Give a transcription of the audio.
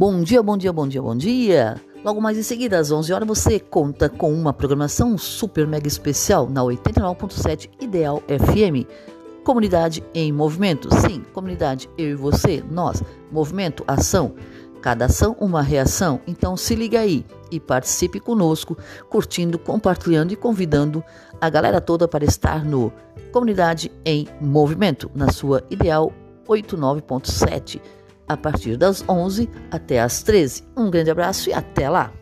Bom dia, bom dia, bom dia, bom dia. Logo mais em seguida, às 11 horas, você conta com uma programação super mega especial na 89.7 Ideal FM. Comunidade em movimento. Sim, comunidade, eu e você, nós. Movimento, ação. Cada ação, uma reação. Então se liga aí e participe conosco, curtindo, compartilhando e convidando a galera toda para estar no Comunidade em Movimento, na sua Ideal 89.7 a partir das 11 até as 13. Um grande abraço e até lá!